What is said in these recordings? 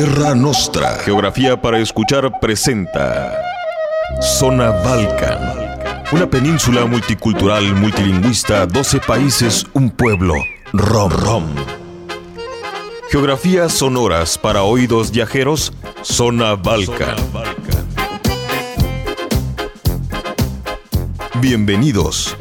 Terra Nostra. Geografía para escuchar presenta Zona Balkan. Una península multicultural, multilingüista, 12 países, un pueblo. Rom Rom. Geografías sonoras para oídos viajeros. Zona Balkan. Bienvenidos.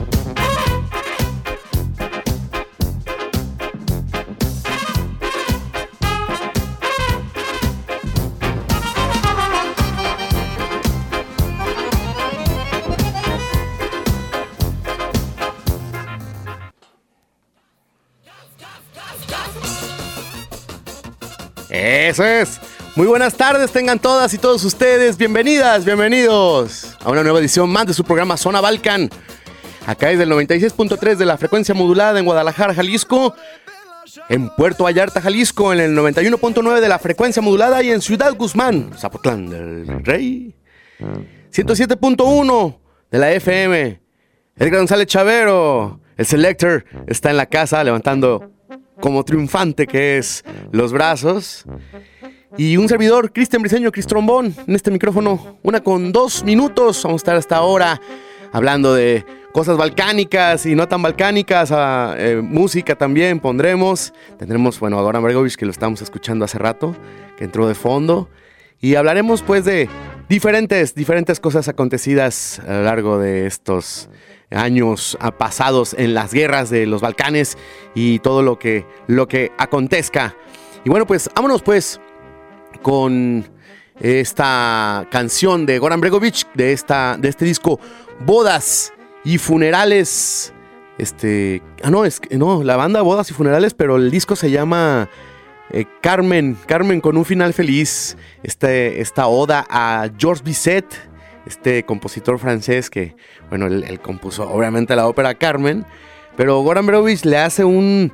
Muy buenas tardes, tengan todas y todos ustedes. Bienvenidas, bienvenidos a una nueva edición más de su programa Zona Balkan. Acá es del 96.3 de la frecuencia modulada en Guadalajara, Jalisco. En Puerto Vallarta, Jalisco, en el 91.9 de la frecuencia modulada y en Ciudad Guzmán, Zapotlán del Rey. 107.1 de la FM. Edgar González Chavero, el Selector, está en la casa levantando como triunfante que es los brazos. Y un servidor, Cristian Briseño, Cristrombón, en este micrófono, una con dos minutos. Vamos a estar hasta ahora hablando de cosas balcánicas y no tan balcánicas, a, eh, música también pondremos. Tendremos, bueno, a Goran que lo estamos escuchando hace rato, que entró de fondo. Y hablaremos pues de diferentes, diferentes cosas acontecidas a lo largo de estos años pasados en las guerras de los Balcanes y todo lo que, lo que acontezca. Y bueno, pues vámonos pues con esta canción de Goran Bregovic, de, esta, de este disco Bodas y Funerales. Este, ah, no, es no, la banda Bodas y Funerales, pero el disco se llama eh, Carmen, Carmen con un final feliz. Este, esta oda a Georges Bizet, este compositor francés que, bueno, él, compuso obviamente la ópera Carmen, pero Goran Bregovic le hace un,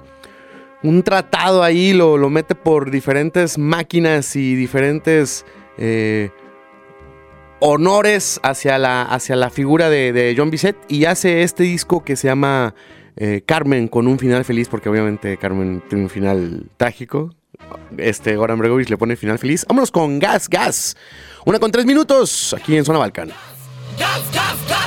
un tratado ahí, lo, lo, mete por diferentes máquinas y diferentes eh, honores hacia la, hacia la figura de, John Bizet y hace este disco que se llama eh, Carmen con un final feliz, porque obviamente Carmen tiene un final trágico. Este Goran Bregovic le pone final feliz. Vámonos con Gas Gas. Una con tres minutos aquí en Zona Balcán. Gas, gas, gas.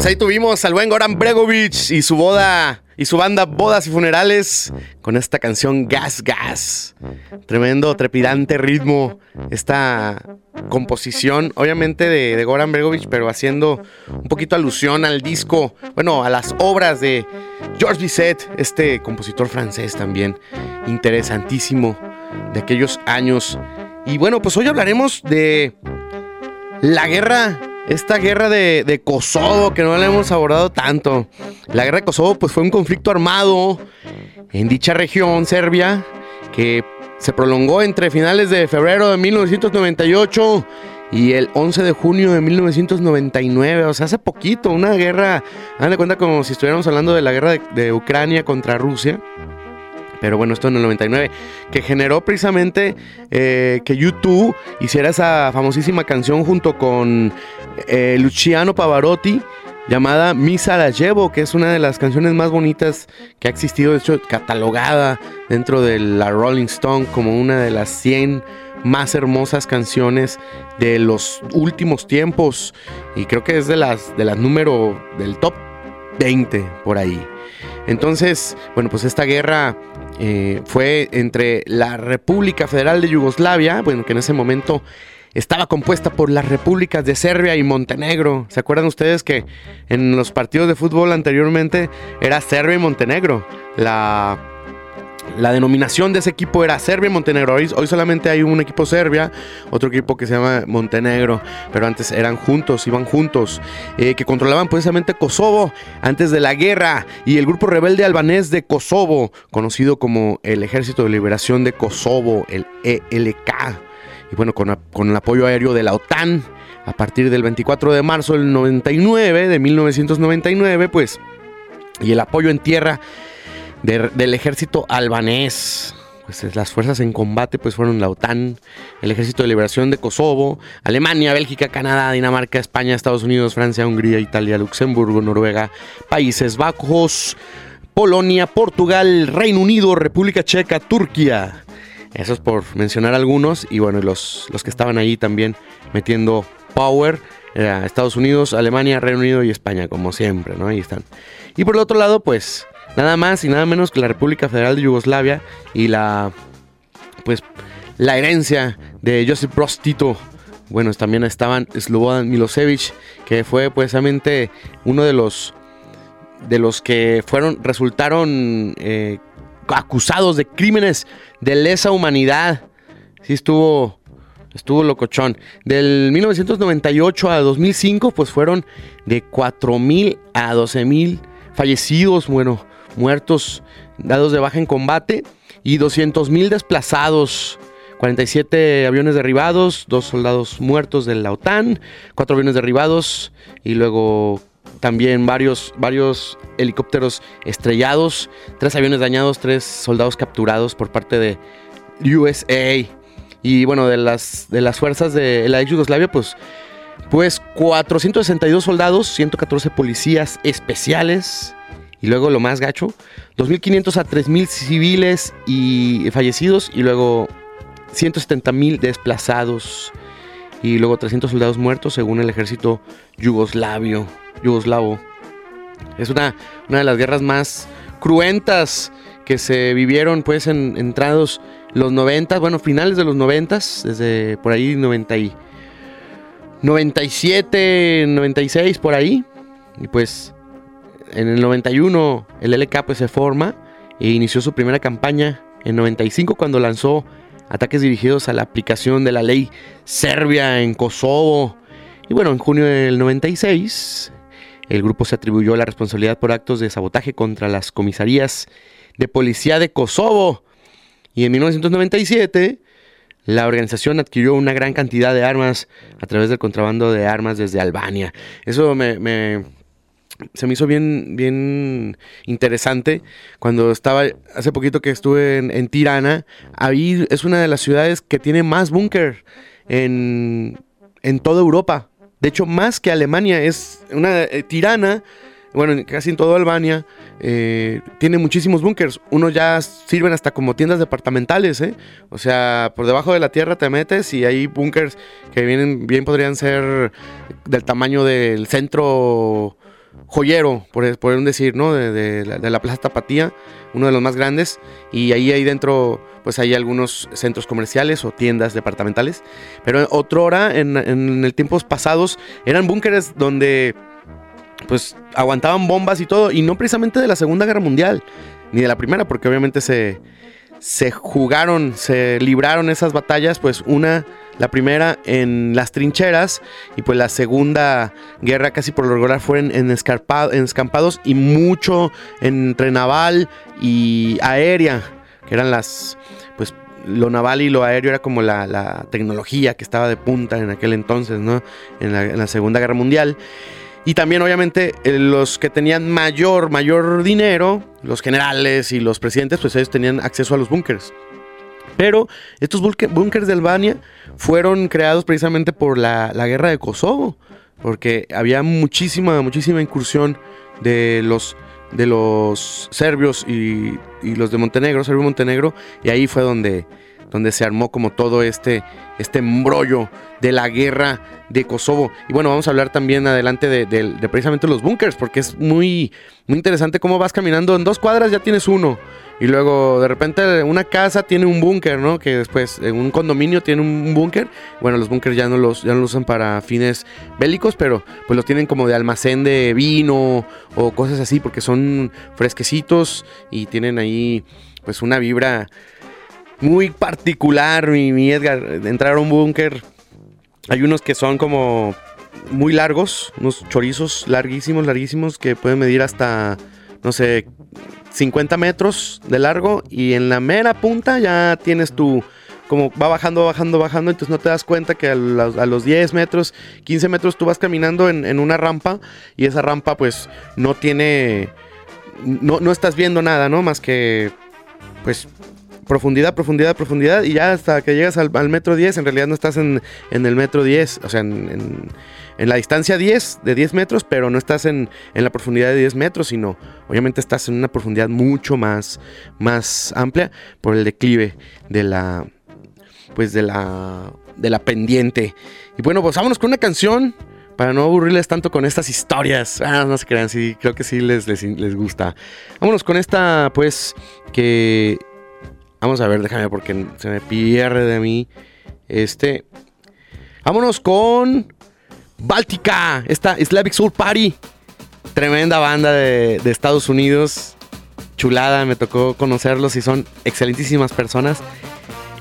Pues ahí tuvimos al buen Goran Bregovic y su boda y su banda Bodas y Funerales con esta canción Gas Gas. Tremendo, trepidante ritmo. Esta composición, obviamente de, Goran Bregovic, pero haciendo un poquito alusión al disco, bueno, a las obras de Georges Bizet, este compositor francés también. Interesantísimo de aquellos años. Y bueno, pues hoy hablaremos de la guerra esta guerra de, Kosovo, que no la hemos abordado tanto. La guerra de Kosovo pues, fue un conflicto armado en dicha región, Serbia, que se prolongó entre finales de febrero de 1998 y el 11 de junio de 1999, o sea, hace poquito, una guerra, hagan de cuenta como si estuviéramos hablando de la guerra de Ucrania contra Rusia. Pero bueno, esto en el 99, que generó precisamente eh, que YouTube hiciera esa famosísima canción junto con eh, Luciano Pavarotti llamada Misa la llevo, que es una de las canciones más bonitas que ha existido, de hecho catalogada dentro de la Rolling Stone como una de las 100 más hermosas canciones de los últimos tiempos y creo que es de las de las número del top 20 por ahí. Entonces, bueno, pues esta guerra eh, fue entre la República Federal de Yugoslavia, bueno, que en ese momento estaba compuesta por las repúblicas de Serbia y Montenegro. ¿Se acuerdan ustedes que en los partidos de fútbol anteriormente era Serbia y Montenegro? La la denominación de ese equipo era Serbia y Montenegro. Hoy, solamente hay un equipo Serbia, otro equipo que se llama Montenegro, pero antes eran juntos, iban juntos, eh, que controlaban precisamente Kosovo antes de la guerra y el grupo rebelde albanés de Kosovo, conocido como el Ejército de Liberación de Kosovo, el ELK. Y bueno, con, con el apoyo aéreo de la OTAN, a partir del 24 de marzo del 99, de 1999, pues, y el apoyo en tierra del ejército albanés. Pues las fuerzas en combate pues fueron la OTAN, el Ejército de Liberación de Kosovo, Alemania, Bélgica, Canadá, Dinamarca, España, Estados Unidos, Francia, Hungría, Italia, Luxemburgo, Noruega, Países Bajos, Polonia, Portugal, Reino Unido, República Checa, Turquía. Eso es por mencionar algunos. Y bueno, los, los que estaban ahí también metiendo power. Estados Unidos, Alemania, Reino Unido y España, como siempre, ¿no? Ahí están. Y por el otro lado, pues nada más y nada menos que la República Federal de Yugoslavia y la pues la herencia de Josip Broz Tito. Bueno, también estaban Slobodan Milosevic, que fue precisamente uno de los de los que fueron resultaron eh, acusados de crímenes de lesa humanidad. Sí estuvo estuvo locochón. Del 1998 a 2005 pues fueron de 4000 a 12000 fallecidos, bueno, muertos dados de baja en combate y 200.000 desplazados. 47 aviones derribados, dos soldados muertos de la OTAN, cuatro aviones derribados y luego también varios, varios helicópteros estrellados, tres aviones dañados, tres soldados capturados por parte de USA. Y bueno, de las, de las fuerzas de la ex Yugoslavia, pues, pues 462 soldados, 114 policías especiales, y luego lo más gacho, 2.500 a 3.000 civiles y fallecidos y luego 170.000 desplazados y luego 300 soldados muertos según el ejército yugoslavio, yugoslavo. Es una, una de las guerras más cruentas que se vivieron pues en entrados los 90, bueno, finales de los 90, desde por ahí 90 y 97, 96 por ahí. Y pues en el 91 el LK pues, se forma e inició su primera campaña en 95 cuando lanzó ataques dirigidos a la aplicación de la ley serbia en Kosovo. Y bueno, en junio del 96 el grupo se atribuyó la responsabilidad por actos de sabotaje contra las comisarías de policía de Kosovo. Y en 1997 la organización adquirió una gran cantidad de armas a través del contrabando de armas desde Albania. Eso me se me hizo bien, bien interesante cuando estaba hace poquito que estuve en, Tirana. Ahí es una de las ciudades que tiene más búnker en, toda Europa. De hecho, más que Alemania. Es una eh, Tirana, bueno, casi en toda Albania, eh, tiene muchísimos búnkers. Unos ya sirven hasta como tiendas departamentales, ¿eh? O sea, por debajo de la tierra te metes y hay búnkers que vienen, bien podrían ser del tamaño del centro joyero, por, por decir, ¿no? De, la, Plaza Tapatía, uno de los más grandes. Y ahí, ahí dentro, pues hay algunos centros comerciales o tiendas departamentales. Pero otra hora, en, en el tiempos pasados, eran búnkeres donde, pues, aguantaban bombas y todo. Y no precisamente de la Segunda Guerra Mundial, ni de la Primera, porque obviamente se, se jugaron, se libraron esas batallas, pues una la primera en las trincheras y pues la segunda guerra casi por lo regular fue en, en, escampados y mucho entre naval y aérea, que eran las, pues lo naval y lo aéreo era como la, tecnología que estaba de punta en aquel entonces, ¿no? En la, Segunda Guerra Mundial. Y también, obviamente, eh, los que tenían mayor, mayor dinero, los generales y los presidentes, pues ellos tenían acceso a los búnkers. Pero estos búnkers de Albania fueron creados precisamente por la, guerra de Kosovo, porque había muchísima, muchísima incursión de los, de los serbios y, los de Montenegro, Serbio y Montenegro, y ahí fue donde, donde se armó como todo este, este embrollo de la guerra de Kosovo. Y bueno, vamos a hablar también adelante de, de precisamente los búnkers, porque es muy, muy interesante cómo vas caminando en dos cuadras ya tienes uno. Y luego de repente una casa tiene un búnker, ¿no? Que después en un condominio tiene un búnker. Bueno, los búnkers ya no los ya no los usan para fines bélicos, pero pues los tienen como de almacén de vino o cosas así porque son fresquecitos y tienen ahí pues una vibra muy particular, mi, mi Edgar, entrar a un búnker. Hay unos que son como muy largos, unos chorizos larguísimos, larguísimos que pueden medir hasta no sé, 50 metros de largo y en la mera punta ya tienes tu, como va bajando, bajando, bajando, entonces no te das cuenta que a los, 10 metros, 15 metros tú vas caminando en, una rampa y esa rampa pues no tiene, no, no estás viendo nada, ¿no? Más que pues profundidad, profundidad, profundidad, y ya hasta que llegas al, metro 10, en realidad no estás en, el metro 10, o sea, en, la distancia 10, de 10 metros, pero no estás en, la profundidad de 10 metros, sino obviamente estás en una profundidad mucho más, más amplia por el declive de la, pues de la, de la pendiente. Y bueno, pues vámonos con una canción para no aburrirles tanto con estas historias. Ah, no se crean, sí, creo que sí les, les, les, gusta. Vámonos con esta, pues, que Vamos a ver, déjame porque se me pierde de mí. Este. Vámonos con Báltica, esta Slavic Soul Party. Tremenda banda de, Estados Unidos. Chulada, me tocó conocerlos y son excelentísimas personas.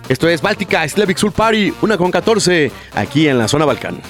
Esto es Báltica, Slavic Soul Party, una con 14, aquí en la zona Balcán.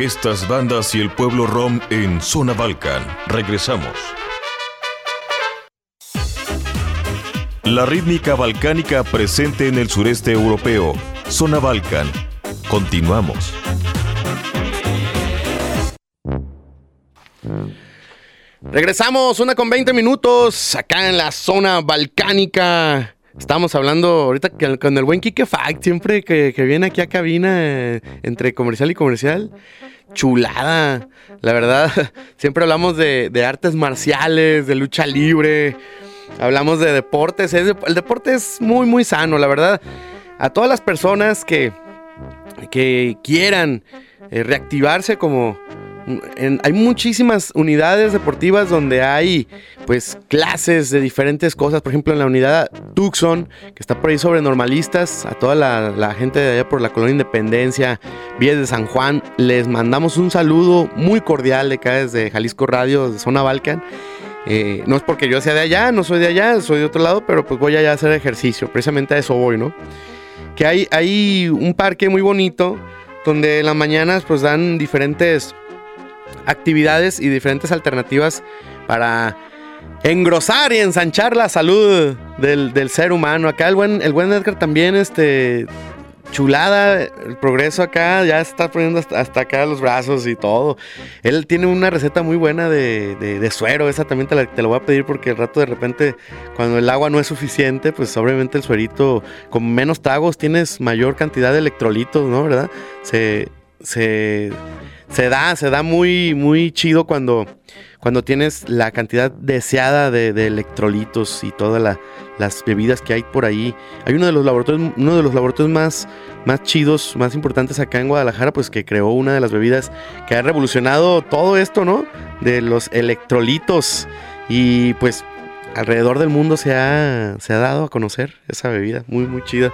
Orquestas, bandas y el pueblo rom en Zona Balkan. Regresamos. La rítmica balcánica presente en el sureste europeo. Zona Balkan. Continuamos. Regresamos, una con 20 minutos, acá en la zona balcánica. Estamos hablando ahorita con el buen Kike Fact, siempre que, viene aquí a cabina eh, entre comercial y comercial. Chulada, la verdad. Siempre hablamos de, artes marciales, de lucha libre, hablamos de deportes. el deporte es muy, muy sano, la verdad. A todas las personas que, que quieran eh, reactivarse como, hay muchísimas unidades deportivas donde hay pues clases de diferentes cosas. Por ejemplo, en la unidad Tucson, que está por ahí sobre normalistas, a toda la, gente de allá por la colonia Independencia, Vías de San Juan, les mandamos un saludo muy cordial de acá desde Jalisco Radio, de Zona Balcan. Eh, no es porque yo sea de allá, no soy de allá, soy de otro lado, pero pues voy allá a hacer ejercicio. Precisamente a eso voy, ¿no? Que hay, hay un parque muy bonito donde en las mañanas pues dan diferentes actividades y diferentes alternativas para engrosar y ensanchar la salud del, ser humano. Acá el buen, el buen Edgar también, este, chulada, el progreso acá, ya está poniendo hasta, acá los brazos y todo. Él tiene una receta muy buena de, suero, esa también te, la, te lo voy a pedir porque el rato de repente, cuando el agua no es suficiente, pues obviamente el suerito, con menos tragos tienes mayor cantidad de electrolitos, ¿no? ¿Verdad? Se, se se da, se da muy, muy chido cuando, cuando tienes la cantidad deseada de, electrolitos y todas las bebidas que hay por ahí. Hay uno de los laboratorios, uno de los laboratorios más, más chidos, más importantes acá en Guadalajara, pues que creó una de las bebidas que ha revolucionado todo esto, ¿no? De los electrolitos. Y pues alrededor del mundo se ha, se ha dado a conocer esa bebida, muy, muy chida.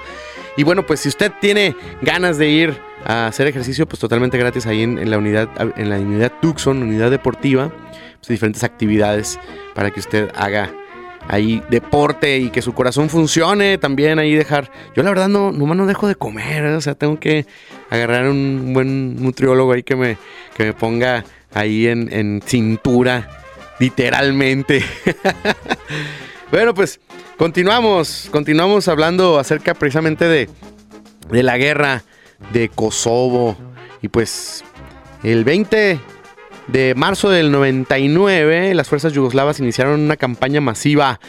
Y bueno, pues si usted tiene ganas de ir a hacer ejercicio, pues totalmente gratis ahí en, la unidad, en la unidad Tucson, unidad deportiva, pues diferentes actividades para que usted haga ahí deporte y que su corazón funcione, también ahí dejar, yo la verdad no, nomás no dejo de comer, ¿eh? o sea, tengo que agarrar un buen nutriólogo ahí que me, que me ponga ahí en, en cintura, literalmente. bueno, pues continuamos, continuamos hablando acerca precisamente de, de la guerra de Kosovo. Y pues el 20 de marzo del 99, las fuerzas yugoslavas iniciaron una campaña masiva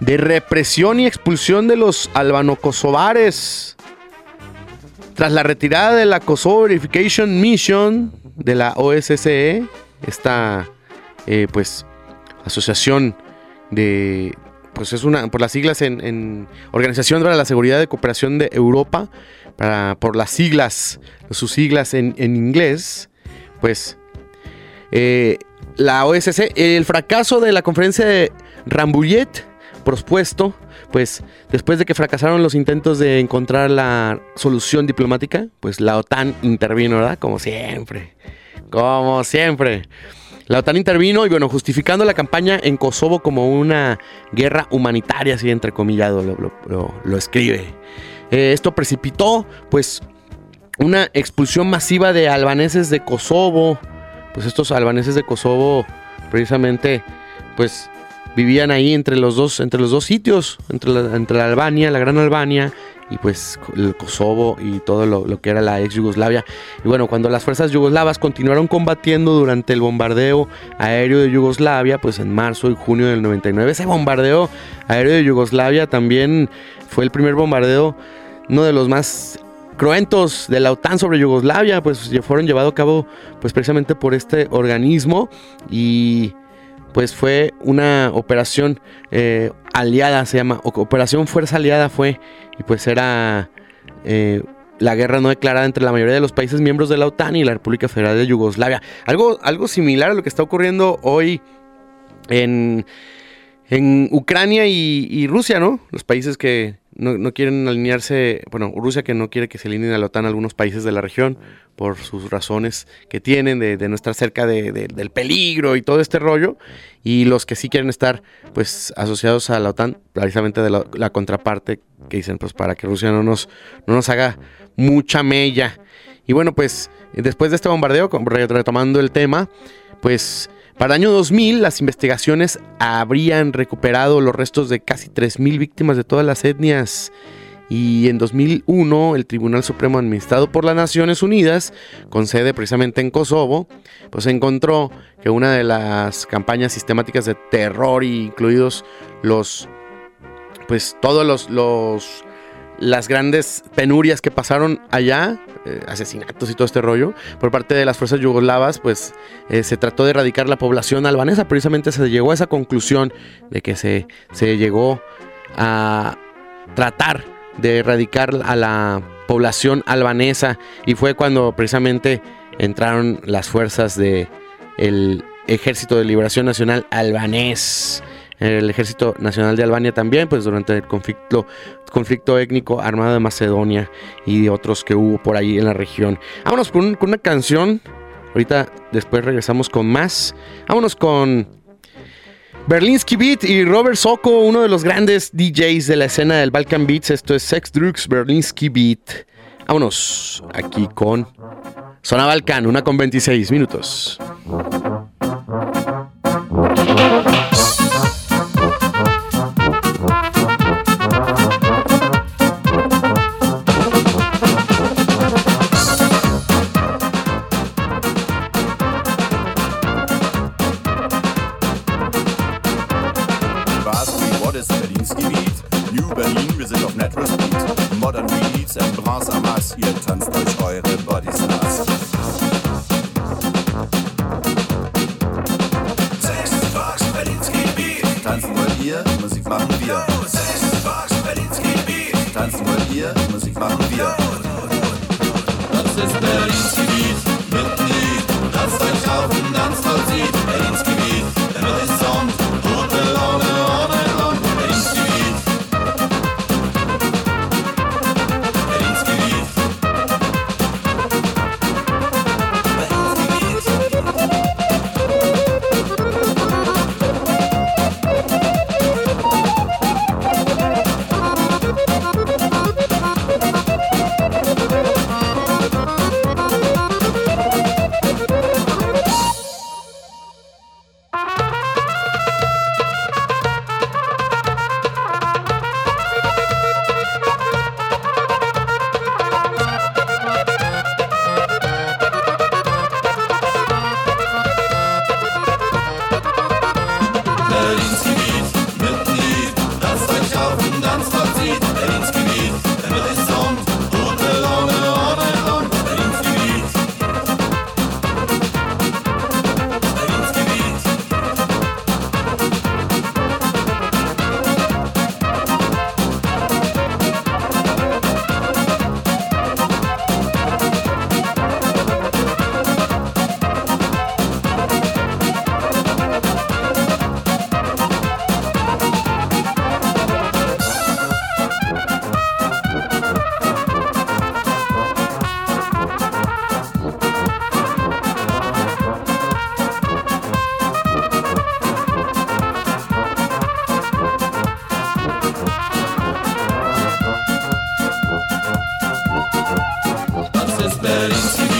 de represión y expulsión de los albano-kosovares. Tras la retirada de la Kosovo Verification Mission de la OSCE, esta eh, pues asociación de pues es una por las siglas en, en Organización para la Seguridad de Cooperación de Europa, por las siglas, sus siglas en, inglés, pues eh, la OSCE, el fracaso de la conferencia de Rambouillet propuesto, pues después de que fracasaron los intentos de encontrar la solución diplomática, pues la OTAN intervino, ¿verdad? Como siempre, como siempre. La OTAN intervino y bueno, justificando la campaña en Kosovo como una guerra humanitaria, así entrecomillado, lo, lo escribe. Eh, esto precipitó, pues, una expulsión masiva de albaneses de Kosovo. Pues estos albaneses de Kosovo, precisamente, pues, vivían ahí entre los dos, entre los dos sitios, entre entre la Albania, la Gran Albania, y pues el Kosovo y todo lo, que era la ex Yugoslavia. Y bueno, cuando las fuerzas yugoslavas continuaron combatiendo durante el bombardeo aéreo de Yugoslavia, pues en marzo y junio del 99, ese bombardeo aéreo de Yugoslavia también fue el primer bombardeo, uno de los más cruentos de la OTAN sobre Yugoslavia, pues fueron llevados a cabo pues precisamente por este organismo y pues fue una operación eh, aliada, se llama, Operación Fuerza Aliada fue, y pues era eh, la guerra no declarada entre la mayoría de los países miembros de la OTAN y la República Federal de Yugoslavia. Algo, algo similar a lo que está ocurriendo hoy en, en Ucrania y Rusia, ¿no? Los países que no, quieren alinearse, bueno, Rusia que no quiere que se alineen a la OTAN algunos países de la región por sus razones que tienen de, no estar cerca del peligro y todo este rollo, y los que sí quieren estar pues asociados a la OTAN, precisamente de la, contraparte que dicen pues para que Rusia no nos, no nos haga mucha mella. Y bueno, pues después de este bombardeo, retomando el tema, pues para el año 2000 las investigaciones habrían recuperado los restos de casi 3.000 víctimas de todas las etnias. Y en 2001 el Tribunal Supremo administrado por las Naciones Unidas, con sede precisamente en Kosovo, pues encontró que una de las campañas sistemáticas de terror, incluidos los, pues todos los, los las grandes penurias que pasaron allá, eh, asesinatos y todo este rollo, por parte de las fuerzas yugoslavas, pues eh, se trató de erradicar la población albanesa. Precisamente se llegó a esa conclusión de que se, se llegó a tratar de erradicar a la población albanesa y fue cuando precisamente entraron las fuerzas del el Ejército de Liberación Nacional albanés el Ejército Nacional de Albania también, pues durante el conflicto, étnico armado de Macedonia y de otros que hubo por ahí en la región. Vámonos con, con una canción. Ahorita después regresamos con más. Vámonos con Berlinsky Beat y Robert Soko, uno de los grandes DJs de la escena del Balkan Beats. Esto es Sex Drugs Berlinsky Beat. Vámonos aquí con Zona Balkan, una con 26 minutos. Berlin.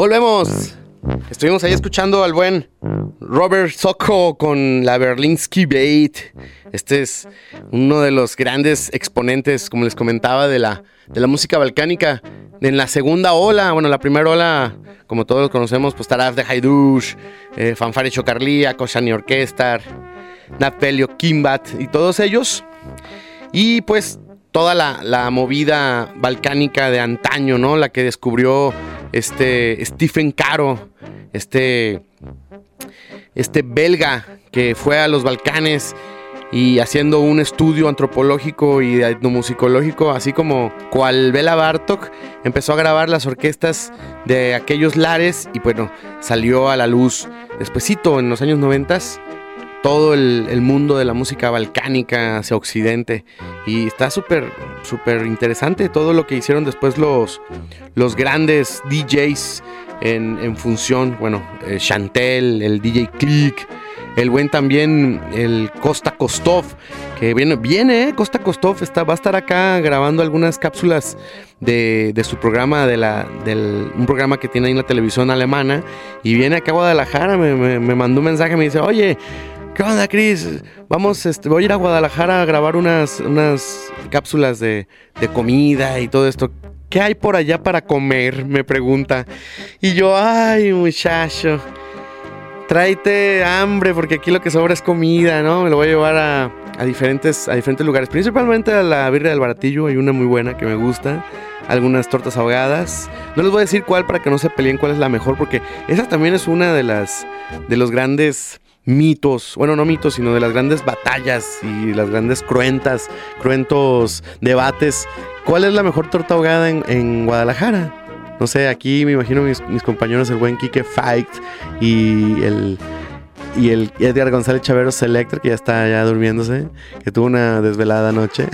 Volvemos. Estuvimos ahí escuchando al buen Robert Soko con la Berlinsky Bait. Este es uno de los grandes exponentes, como les comentaba, de la, de la música balcánica en la segunda ola, bueno, la primera ola, como todos conocemos, pues Taraf de Haidush, eh, Fanfare Chocarlía, Koshani Orquestar, Napelio Kimbat y todos ellos. Y pues toda la, movida balcánica de antaño, ¿no? La que descubrió este Stephen Caro, este, este belga que fue a los Balcanes y haciendo un estudio antropológico y etnomusicológico, así como cual Bela Bartok empezó a grabar las orquestas de aquellos lares y bueno, salió a la luz despuesito en los años 90 todo el, mundo de la música balcánica hacia Occidente. Y está súper, súper interesante todo lo que hicieron después los, los grandes DJs en, función. Bueno, eh, Chantel, el DJ Click, el buen también, el Costa Kostov, que viene, viene, eh, Costa Kostov está, va a estar acá grabando algunas cápsulas de, su programa, de la, del, un programa que tiene ahí en la televisión alemana, y viene acá a Guadalajara, me, me mandó un mensaje, me dice, oye, ¿Qué onda, Cris? Vamos, este, voy a ir a Guadalajara a grabar unas, unas cápsulas de, comida y todo esto. ¿Qué hay por allá para comer? Me pregunta. Y yo, ay, muchacho, tráete hambre porque aquí lo que sobra es comida, ¿no? Me lo voy a llevar a, diferentes, a diferentes lugares. Principalmente a la Birria del Baratillo, hay una muy buena que me gusta. Algunas tortas ahogadas. No les voy a decir cuál para que no se peleen cuál es la mejor, porque esa también es una de las de los grandes mitos, bueno, no mitos, sino de las grandes batallas y las grandes cruentas, cruentos debates. ¿Cuál es la mejor torta ahogada en, Guadalajara? No sé, aquí me imagino mis, compañeros, el buen Kike Fight y el, y el Edgar González Chavero Selector, que ya está ya durmiéndose, que tuvo una desvelada noche.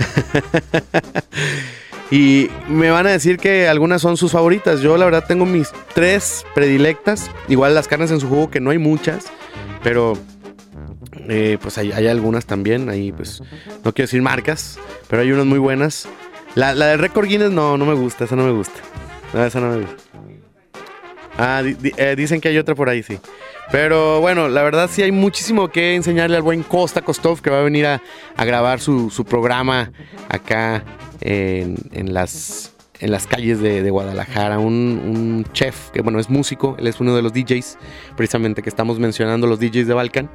y me van a decir que algunas son sus favoritas. Yo la verdad tengo mis tres predilectas. Igual las carnes en su jugo, que no hay muchas. Pero eh, pues hay, algunas también, ahí pues no quiero decir marcas, pero hay unas muy buenas. La, la de Record Guinness no, no me gusta, esa no me gusta. No, esa no me gusta. Ah, eh, dicen que hay otra por ahí, sí. Pero bueno, la verdad sí hay muchísimo que enseñarle al buen Costa Kostov que va a venir a, grabar su, programa acá en, en las en las calles de, Guadalajara, un, chef que bueno es músico, él es uno de los DJs, precisamente que estamos mencionando los DJs de Balkan.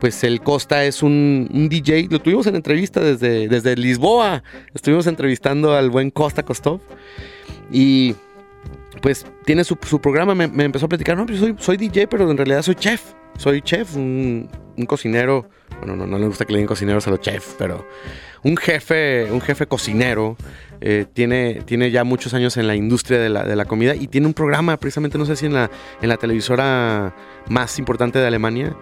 Pues el Costa es un, DJ, lo tuvimos en entrevista desde, desde Lisboa, estuvimos entrevistando al buen Costa Kostov y pues tiene su, programa, me, empezó a platicar, no, pues soy, soy DJ, pero en realidad soy chef, soy chef, un, cocinero, bueno, no, no le gusta que le digan cocineros a los chefs, pero un jefe, un jefe cocinero, eh, tiene, tiene ya muchos años en la industria de la, comida y tiene un programa, precisamente no sé si en la, en la televisora más importante de Alemania,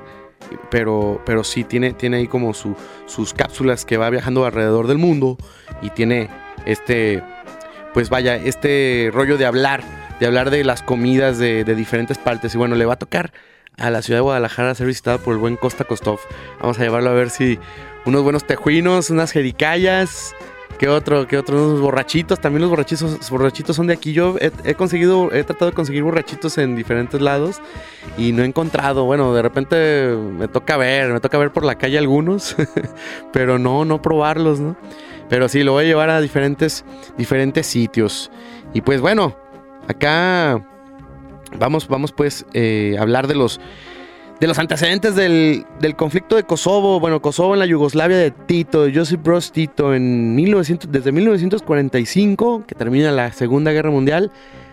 pero, pero sí tiene, tiene ahí como sus cápsulas que va viajando alrededor del mundo y tiene este, pues vaya, este rollo de hablar, de hablar de las comidas de diferentes partes. Y bueno, le va a tocar a la ciudad de Guadalajara a ser visitada por el buen Costa Kostov. Vamos a llevarlo a ver si unos buenos tejuinos, unas jericayas. ¿Qué otro? ¿Qué otro? Unos borrachitos. También los borrachitos, borrachitos son de aquí. Yo he, conseguido, he tratado de conseguir borrachitos en diferentes lados y no he encontrado. Bueno, de repente me toca ver, me toca ver por la calle algunos, pero no, no probarlos, ¿no? Pero sí, lo voy a llevar a diferentes, diferentes sitios. Y pues bueno, acá vamos, vamos pues eh, a hablar de los de los antecedentes del, conflicto de Kosovo, bueno, Kosovo en la Yugoslavia de Tito, de Josip Broz Tito, en 1900, desde 1945, que termina la Segunda Guerra Mundial,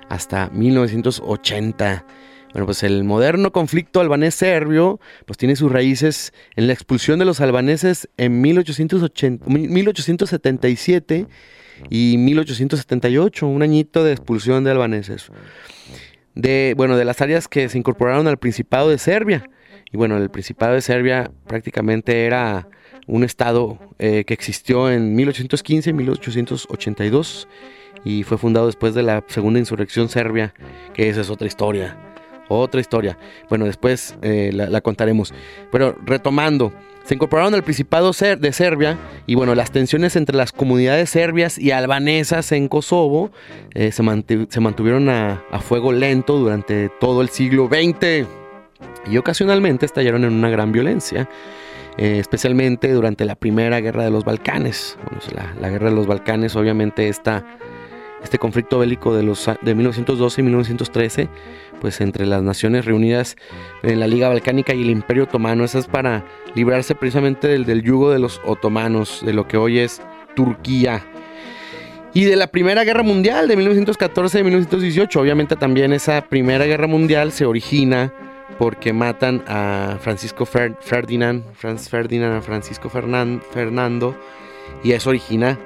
hasta 1980. Bueno, pues el moderno conflicto albanés-serbio pues tiene sus raíces en la expulsión de los albaneses en 1880, 1877 y 1878, un añito de expulsión de albaneses. De, bueno, de las áreas que se incorporaron al Principado de Serbia. Y bueno, el Principado de Serbia prácticamente era un estado eh, que existió en 1815 1882 y fue fundado después de la segunda insurrección serbia, que esa es otra historia. Otra historia. Bueno, después eh, la, contaremos. Pero retomando, se incorporaron al Principado de Serbia y bueno, las tensiones entre las comunidades serbias y albanesas en Kosovo eh, se, mantuvieron a, fuego lento durante todo el siglo XX y ocasionalmente estallaron en una gran violencia, eh, especialmente durante la primera guerra de los Balcanes. La, guerra de los Balcanes, obviamente, esta, este conflicto bélico de, los, de 1912 y 1913, pues entre las Naciones Reunidas en la Liga Balcánica y el Imperio Otomano. Eso es para librarse precisamente del, del yugo de los otomanos, de lo que hoy es Turquía. Y de la Primera Guerra Mundial de 1914 y 1918. Obviamente también esa Primera Guerra Mundial se origina porque matan a Francisco Ferdinand, Franz Ferdinand, a Francisco Fernando, y eso origina,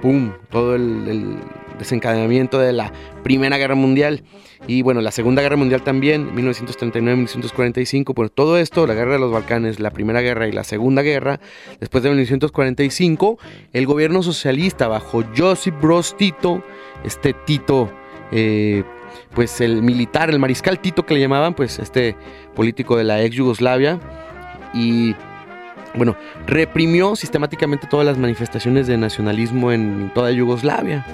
¡pum!, todo el, desencadenamiento de la Primera Guerra Mundial. Y bueno, la Segunda Guerra Mundial también, 1939-1945, pues todo esto, la Guerra de los Balcanes, la Primera Guerra y la Segunda Guerra, después de 1945, el gobierno socialista bajo Josip Broz Tito, este Tito eh, pues el militar, el mariscal Tito que le llamaban, pues este político de la ex Yugoslavia y bueno, reprimió sistemáticamente todas las manifestaciones de nacionalismo en toda Yugoslavia.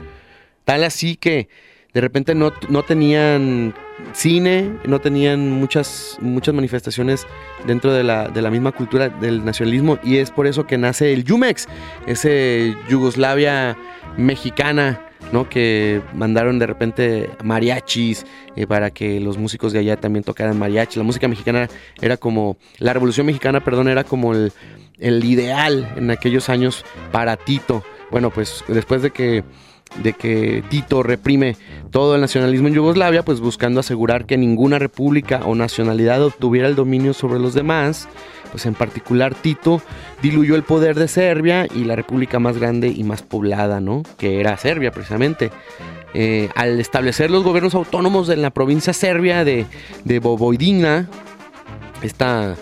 Tal así que de repente no, tenían cine, no tenían muchas, muchas manifestaciones dentro de la, de la, misma cultura del nacionalismo y es por eso que nace el Yumex, ese Yugoslavia mexicana ¿no? Que mandaron de repente mariachis eh, para que los músicos de allá también tocaran mariachi. La música mexicana era como, la revolución mexicana, perdón, era como el, ideal en aquellos años para Tito. Bueno, pues después de que de que Tito reprime todo el nacionalismo en Yugoslavia, pues buscando asegurar que ninguna república o nacionalidad obtuviera el dominio sobre los demás, pues en particular Tito diluyó el poder de Serbia y la república más grande y más poblada, ¿no? Que era Serbia precisamente. Eh, al establecer los gobiernos autónomos en la provincia serbia de, de esta,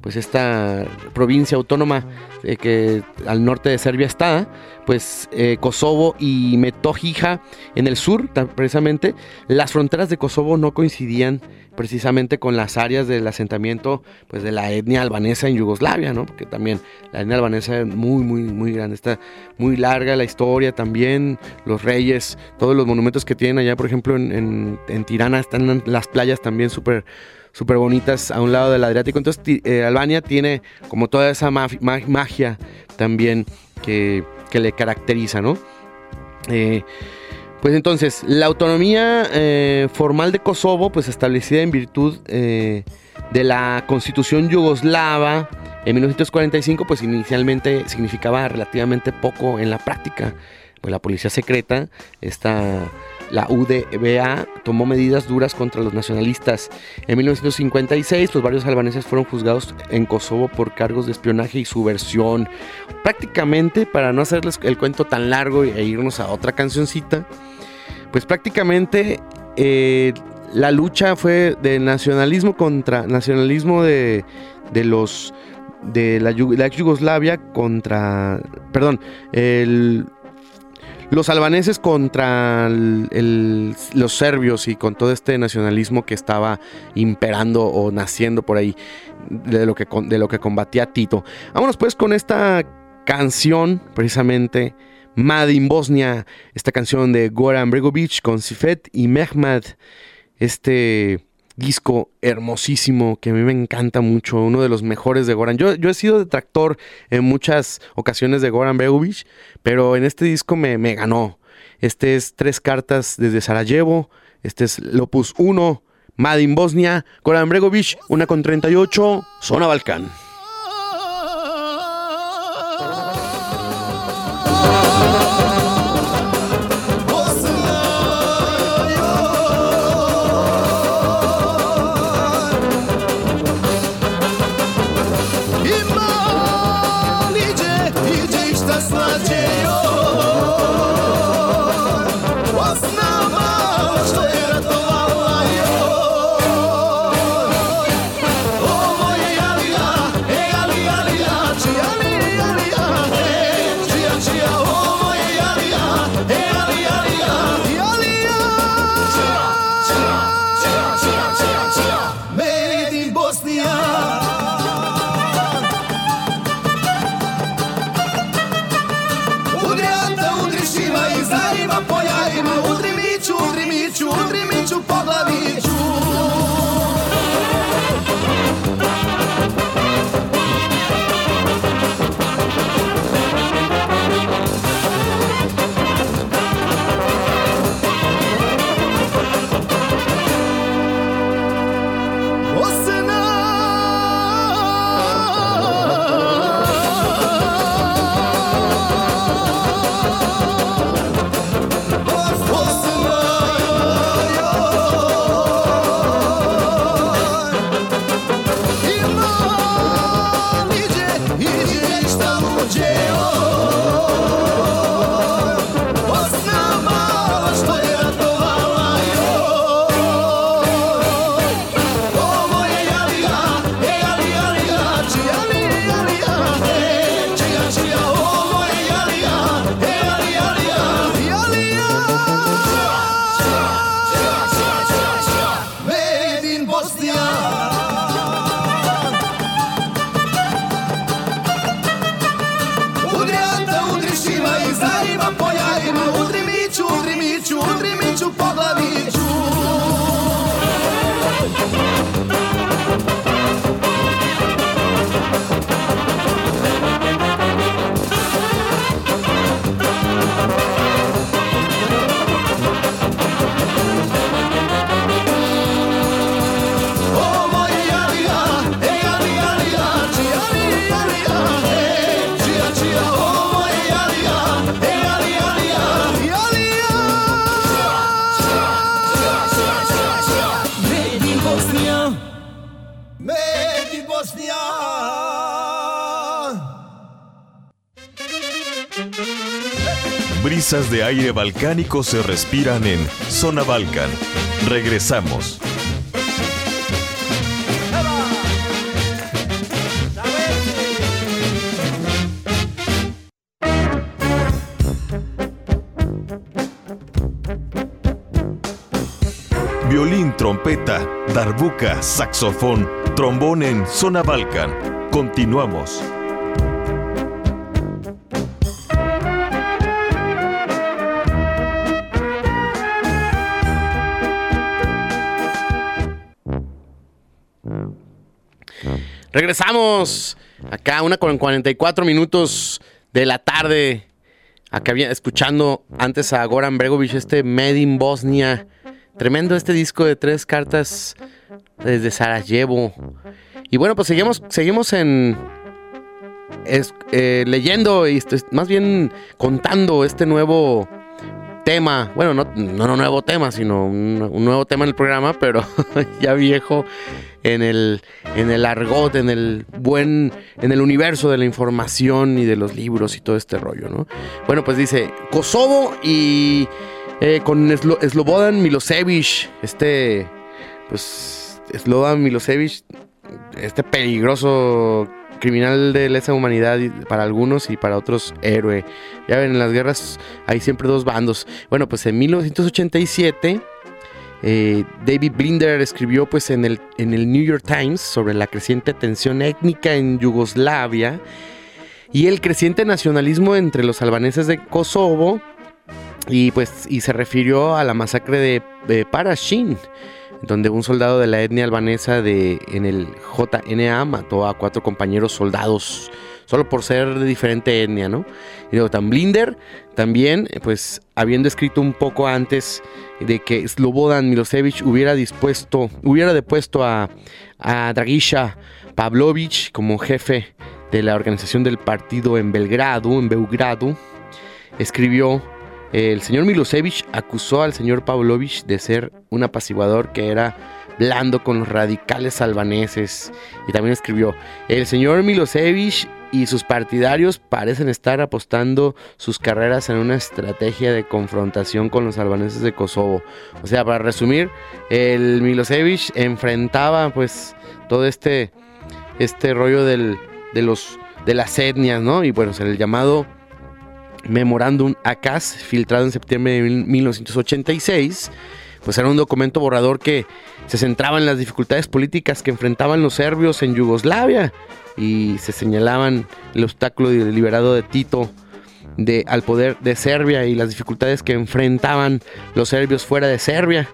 pues esta provincia autónoma eh, que al norte de Serbia está, pues eh, Kosovo y Metohija en el sur, precisamente, las fronteras de Kosovo no coincidían precisamente con las áreas del asentamiento pues de la etnia albanesa en Yugoslavia, ¿no? Porque también la etnia albanesa es muy, muy, muy grande, está muy larga la historia también, los reyes, todos los monumentos que tienen allá, por ejemplo, en, Tirana están las playas también súper súper bonitas a un lado del Adriático. Entonces eh, Albania tiene como toda esa magia también que, le caracteriza, ¿no? Eh, pues entonces, la autonomía eh, formal de Kosovo, pues establecida en virtud de la constitución yugoslava en 1945, pues inicialmente significaba relativamente poco en la práctica. Pues la policía secreta, esta, la UDBA, tomó medidas duras contra los nacionalistas. En 1956, pues varios albaneses fueron juzgados en Kosovo por cargos de espionaje y subversión. Prácticamente, para no hacerles el cuento tan largo e irnos a otra cancioncita, pues prácticamente eh, la lucha fue de nacionalismo contra nacionalismo de, los de la, ex Yugoslavia contra, perdón, los albaneses contra los serbios y con todo este nacionalismo que estaba imperando o naciendo por ahí de lo que, de lo que combatía Tito. Vámonos pues con esta canción precisamente Mad in Bosnia, esta canción de Goran Bregovic con Sifet y Mehmet, este disco hermosísimo que a mí me encanta mucho, uno de los mejores de Goran. Yo, yo he sido detractor en muchas ocasiones de Goran Bregovic, pero en este disco me, me ganó. Este es Tres Cartas desde Sarajevo, este es Lopus 1, Mad in Bosnia, Goran Bregovic, una con 38, Zona Balcán. De aire balcánico se respiran en Zona Balcan. Regresamos. Violín, trompeta, darbuca, saxofón, trombón en Zona Balcan. Continuamos. Regresamos acá, una con 44 minutos de la tarde. Acá escuchando antes a Goran Bregovic, este Made in Bosnia. Tremendo este disco de tres cartas desde Sarajevo. Y bueno, pues seguimos, seguimos en. Eh, leyendo y más bien contando este nuevo tema, bueno, no, no, un nuevo tema, sino un, nuevo tema en el programa, pero ya viejo en el, en el argot, en el buen, en el universo de la información y de los libros y todo este rollo, ¿no? Bueno, pues dice, Kosovo y eh, con Slobodan Milosevic, este, pues, Slobodan Milosevic, este peligroso criminal de lesa humanidad para algunos y para otros héroe. Ya ven, en las guerras hay siempre dos bandos. Bueno, pues en 1987 eh, David Blinder escribió pues en el, en el New York Times sobre la creciente tensión étnica en Yugoslavia y el creciente nacionalismo entre los albaneses de Kosovo y pues y se refirió a la masacre de, de Parashin donde un soldado de la etnia albanesa de, en el JNA mató a cuatro compañeros soldados solo por ser de diferente etnia, ¿no? Y luego Blinder también, pues habiendo escrito un poco antes de que Slobodan Milosevic hubiera dispuesto, hubiera depuesto a, a Dragisha Pavlovich como jefe de la organización del partido en Belgrado, en Belgrado, escribió el señor Milosevic acusó al señor Pavlovich de ser un apaciguador que era blando con los radicales albaneses. Y también escribió, el señor Milosevic y sus partidarios parecen estar apostando sus carreras en una estrategia de confrontación con los albaneses de Kosovo. O sea, para resumir, el Milosevic enfrentaba pues todo este, este rollo del, de, los, de las etnias, ¿no? Y bueno, el llamado Memorándum ACAS, filtrado en septiembre de 1986, pues era un documento borrador que se centraba en las dificultades políticas que enfrentaban los serbios en Yugoslavia y se señalaban el obstáculo deliberado de Tito de, al poder de Serbia y las dificultades que enfrentaban los serbios fuera de Serbia.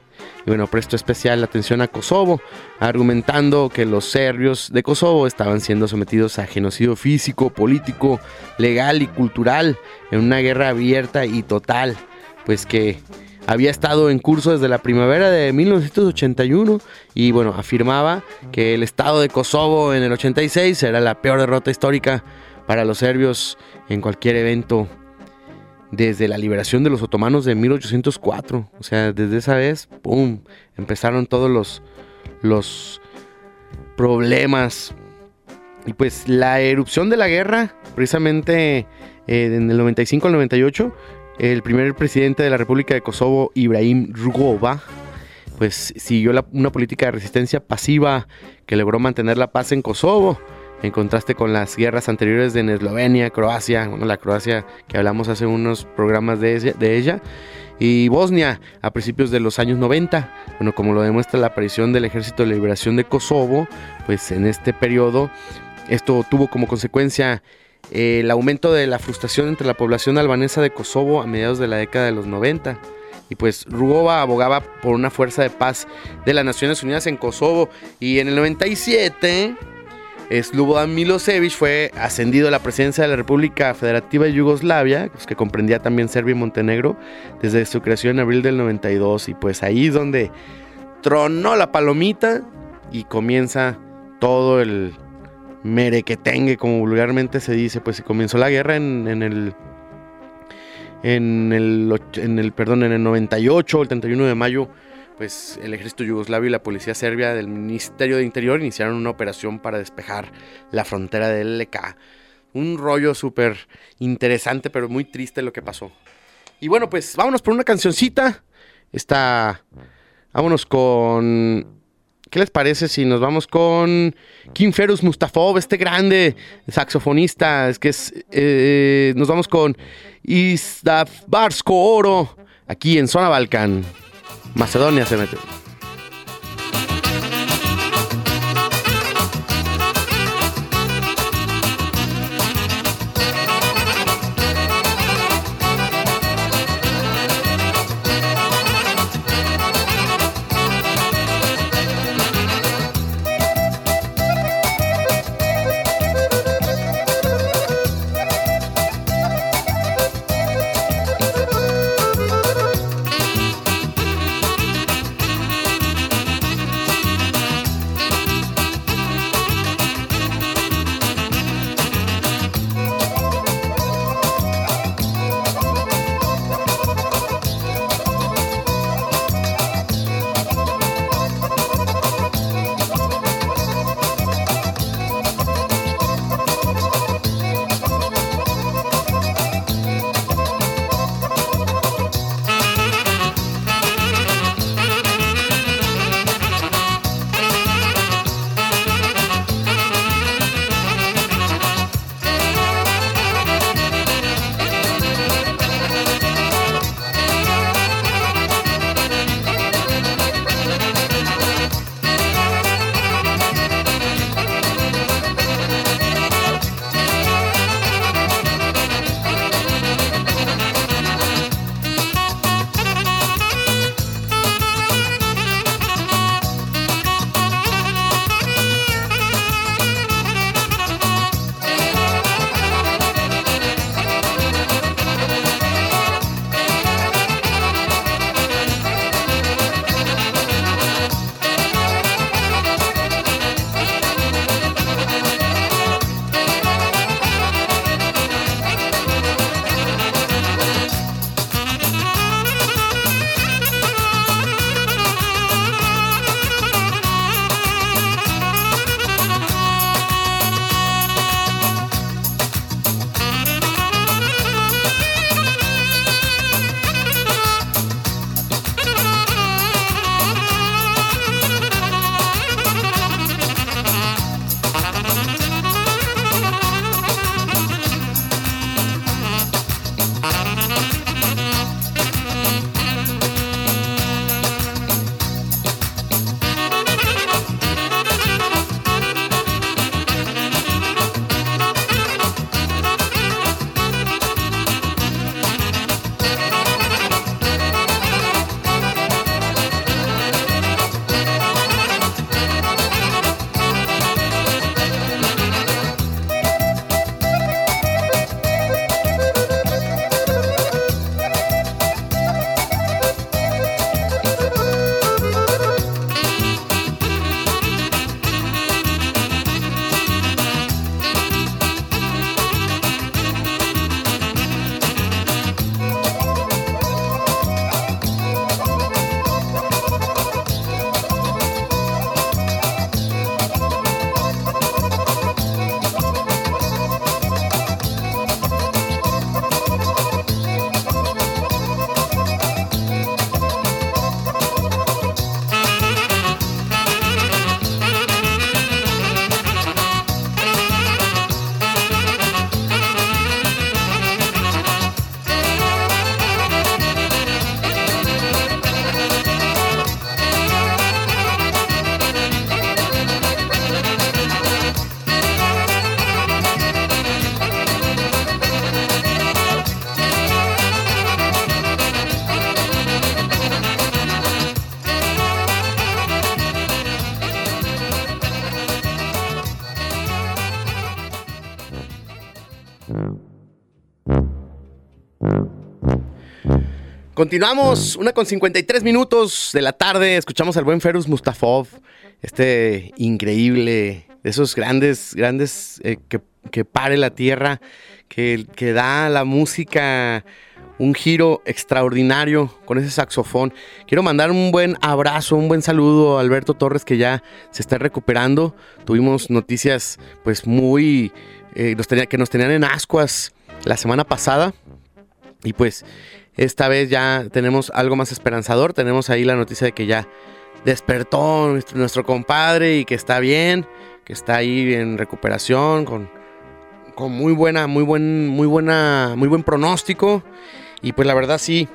Y bueno, prestó especial atención a Kosovo, argumentando que los serbios de Kosovo estaban siendo sometidos a genocidio físico, político, legal y cultural en una guerra abierta y total, pues que había estado en curso desde la primavera de 1981 y bueno, afirmaba que el estado de Kosovo en el 86 era la peor derrota histórica para los serbios en cualquier evento desde la liberación de los otomanos de 1804. O sea, desde esa vez, ¡pum!, empezaron todos los, los problemas. Y pues la erupción de la guerra, precisamente eh, en el 95 al 98, el primer presidente de la República de Kosovo, Ibrahim Rugova, pues siguió una política de resistencia pasiva que logró mantener la paz en Kosovo en contraste con las guerras anteriores de Eslovenia, Croacia, bueno, la Croacia que hablamos hace unos programas de ella, de ella, y Bosnia a principios de los años 90. Bueno, como lo demuestra la aparición del Ejército de Liberación de Kosovo, pues en este periodo esto tuvo como consecuencia eh, el aumento de la frustración entre la población albanesa de Kosovo a mediados de la década de los 90 y pues Rugova abogaba por una fuerza de paz de las Naciones Unidas en Kosovo y en el 97 Slobodan Milosevic fue ascendido a la presidencia de la República Federativa de Yugoslavia, pues, que comprendía también Serbia y Montenegro, desde su creación en abril del 92. Y pues ahí es donde tronó la palomita y comienza todo el merequetengue, como vulgarmente se dice. Pues comenzó la guerra en, el en el, en el, perdón, en el 98, el 31 de mayo pues el ejército yugoslavio y la policía serbia del Ministerio de Interior iniciaron una operación para despejar la frontera del LK. Un rollo súper interesante, pero muy triste lo que pasó. Y bueno, pues vámonos por una cancioncita. Está. Vámonos con. ¿Qué les parece si nos vamos con Kim Ferus Mustafov, este grande saxofonista? Es que es. eh, nos vamos con Isdav Barsko Oro, aquí en Zona Balcán. Macedonia se mete. Continuamos, una con 53 minutos de la tarde. Escuchamos al buen Ferus Mustafov, este increíble, de esos grandes, grandes eh, que, que pare la tierra, que, que da a la música un giro extraordinario con ese saxofón. Quiero mandar un buen abrazo, un buen saludo a Alberto Torres que ya se está recuperando. Tuvimos noticias pues muy eh, que nos tenían en ascuas la semana pasada y pues esta vez ya tenemos algo más esperanzador. Tenemos ahí la noticia de que ya despertó nuestro, compadre y que está bien, que está ahí en recuperación, con, con muy buena, muy buen, muy buena, muy buen pronóstico. Y pues la verdad sí,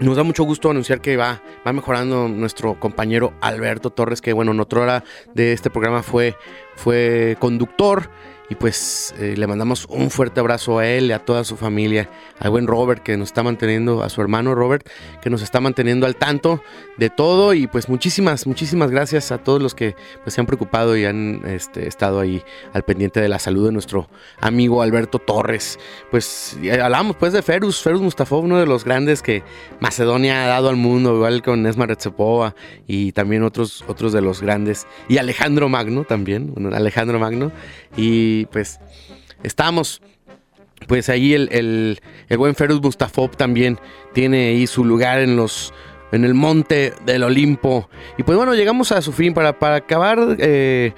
nos da mucho gusto anunciar que va, va mejorando nuestro compañero Alberto Torres, que bueno, en otra hora de este programa fue, fue conductor y pues eh, le mandamos un fuerte abrazo a él a toda su familia, al buen Robert que nos está manteniendo, a su hermano Robert que nos está manteniendo al tanto de todo. Y pues muchísimas, muchísimas gracias a todos los que pues, se han preocupado y han este, estado ahí al pendiente de la salud de nuestro amigo Alberto Torres. Pues hablamos pues de Ferus, Ferus Mustafa, uno de los grandes que Macedonia ha dado al mundo, igual con Esma Retsepova y también otros, otros de los grandes. Y Alejandro Magno también, Alejandro Magno. Y pues estamos. Pues ahí el, buen Ferus Mustafov también tiene ahí su lugar en los en el monte del Olimpo. Y pues bueno, llegamos a su fin para, para acabar eh,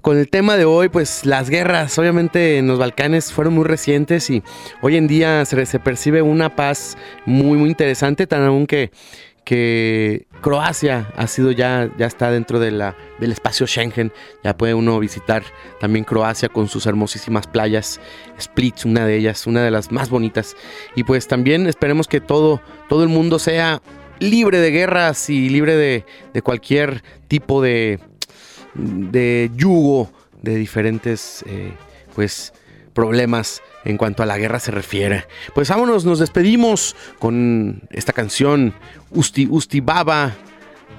con el tema de hoy, pues las guerras obviamente en los Balcanes fueron muy recientes y hoy en día se, percibe una paz muy muy interesante, tan aún que Croacia ha sido ya, ya está dentro de la, del espacio Schengen. Ya puede uno visitar también Croacia con sus hermosísimas playas. Split, una de ellas, una de las más bonitas. Y pues también esperemos que todo, todo el mundo sea libre de guerras y libre de, de cualquier tipo de, de yugo de diferentes eh, pues, problemas en cuanto a la guerra se refiere. Pues vámonos, nos despedimos con esta canción Usti, Usti Baba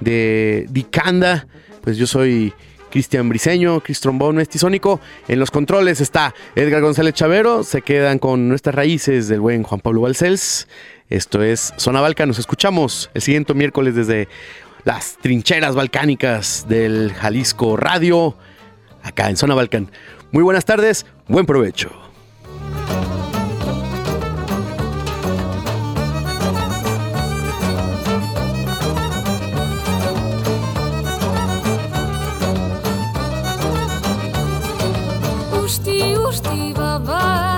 de Dicanda. Pues yo soy Cristian Briseño, Chris Trombón Mestisónico. En los controles está Edgar González Chavero. Se quedan con nuestras raíces del buen Juan Pablo Balcells. Esto es Zona Balca. Nos escuchamos el siguiente miércoles desde las trincheras balcánicas del Jalisco Radio, acá en Zona Balcán. Muy buenas tardes, buen provecho. Gusti Babá.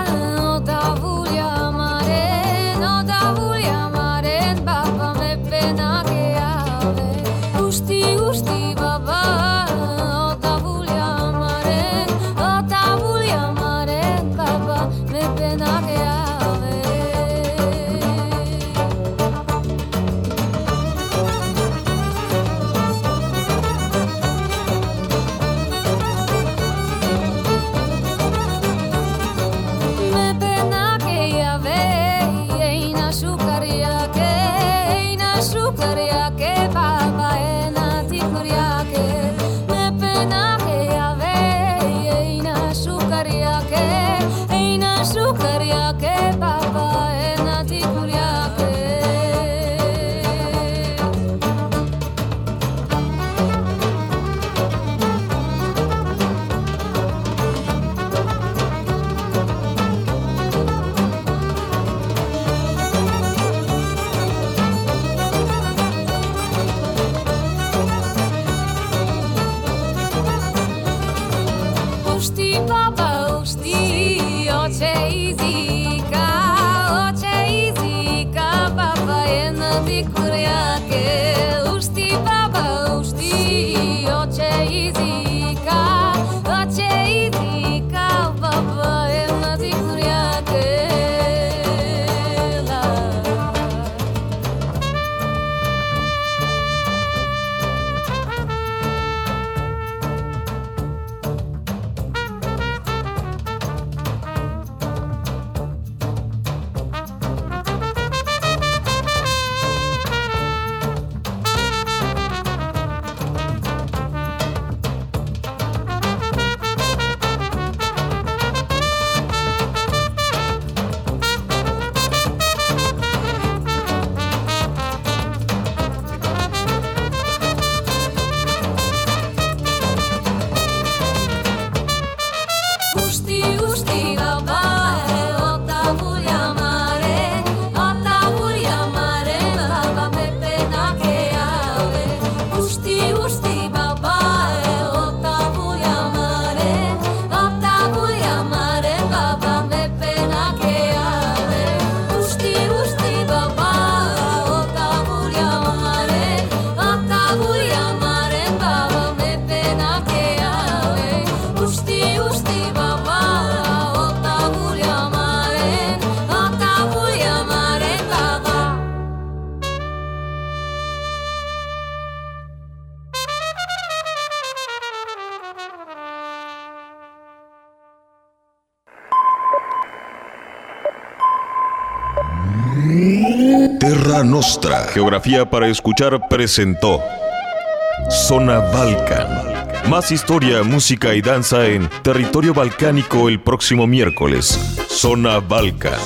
Geografía para escuchar presentó Zona Balcan. Más historia, música y danza en territorio balcánico el próximo miércoles. Zona Balcan.